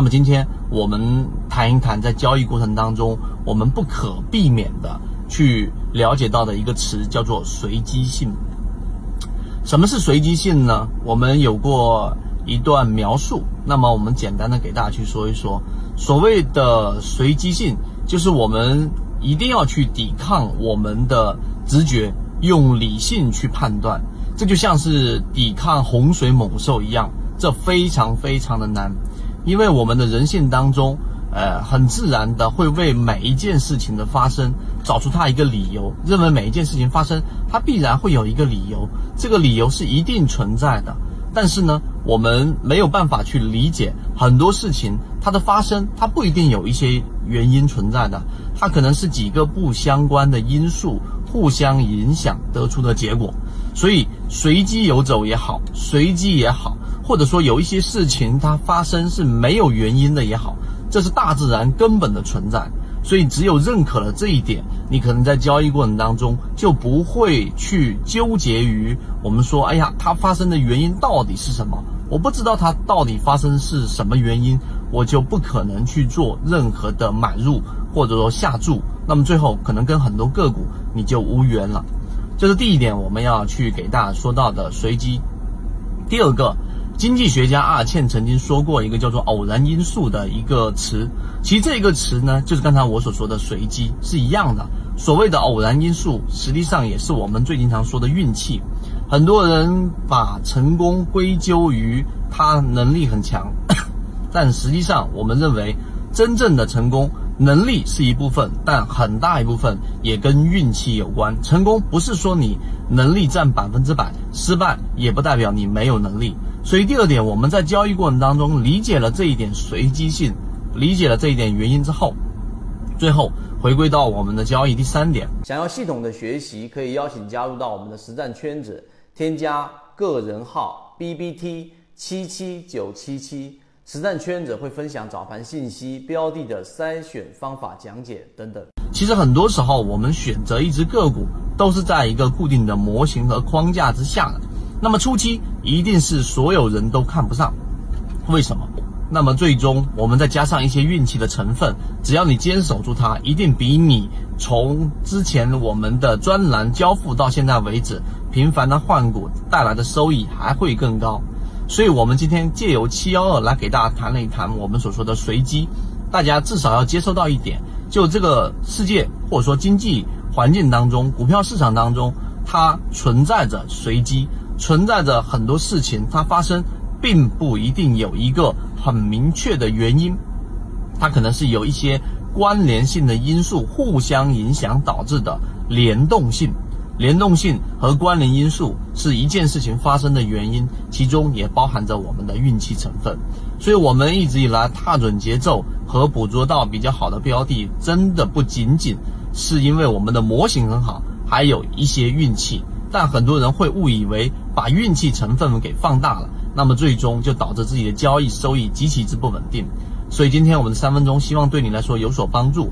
那么今天我们谈一谈在交易过程当中，我们不可避免的去了解到的一个词，叫做随机性。什么是随机性呢？我们有过一段描述，那么我们简单的给大家去说一说，所谓的随机性，就是我们一定要去抵抗我们的直觉，用理性去判断，这就像是抵抗洪水猛兽一样，这非常非常的难。因为我们的人性当中，呃，很自然的会为每一件事情的发生找出它一个理由，认为每一件事情发生，它必然会有一个理由，这个理由是一定存在的。但是呢，我们没有办法去理解很多事情它的发生，它不一定有一些原因存在的，它可能是几个不相关的因素互相影响得出的结果。所以随机游走也好，随机也好。或者说有一些事情它发生是没有原因的也好，这是大自然根本的存在。所以只有认可了这一点，你可能在交易过程当中就不会去纠结于我们说，哎呀，它发生的原因到底是什么？我不知道它到底发生是什么原因，我就不可能去做任何的买入或者说下注。那么最后可能跟很多个股你就无缘了。这是第一点，我们要去给大家说到的随机。第二个。经济学家阿尔茜曾经说过一个叫做“偶然因素”的一个词，其实这个词呢，就是刚才我所说的随机是一样的。所谓的偶然因素，实际上也是我们最经常说的运气。很多人把成功归咎于他能力很强，但实际上我们认为，真正的成功能力是一部分，但很大一部分也跟运气有关。成功不是说你能力占百分之百，失败也不代表你没有能力。所以第二点，我们在交易过程当中理解了这一点随机性，理解了这一点原因之后，最后回归到我们的交易。第三点，想要系统的学习，可以邀请加入到我们的实战圈子，添加个人号 B B T 七七九七七，实战圈子会分享早盘信息、标的的筛选方法讲解等等。其实很多时候，我们选择一只个股，都是在一个固定的模型和框架之下的。那么初期一定是所有人都看不上，为什么？那么最终我们再加上一些运气的成分，只要你坚守住它，一定比你从之前我们的专栏交付到现在为止频繁的换股带来的收益还会更高。所以，我们今天借由七幺二来给大家谈了一谈我们所说的随机，大家至少要接受到一点，就这个世界或者说经济环境当中，股票市场当中它存在着随机。存在着很多事情，它发生并不一定有一个很明确的原因，它可能是有一些关联性的因素互相影响导致的联动性。联动性和关联因素是一件事情发生的原因，其中也包含着我们的运气成分。所以，我们一直以来踏准节奏和捕捉到比较好的标的，真的不仅仅是因为我们的模型很好，还有一些运气。但很多人会误以为把运气成分给放大了，那么最终就导致自己的交易收益极其之不稳定。所以今天我们的三分钟，希望对你来说有所帮助。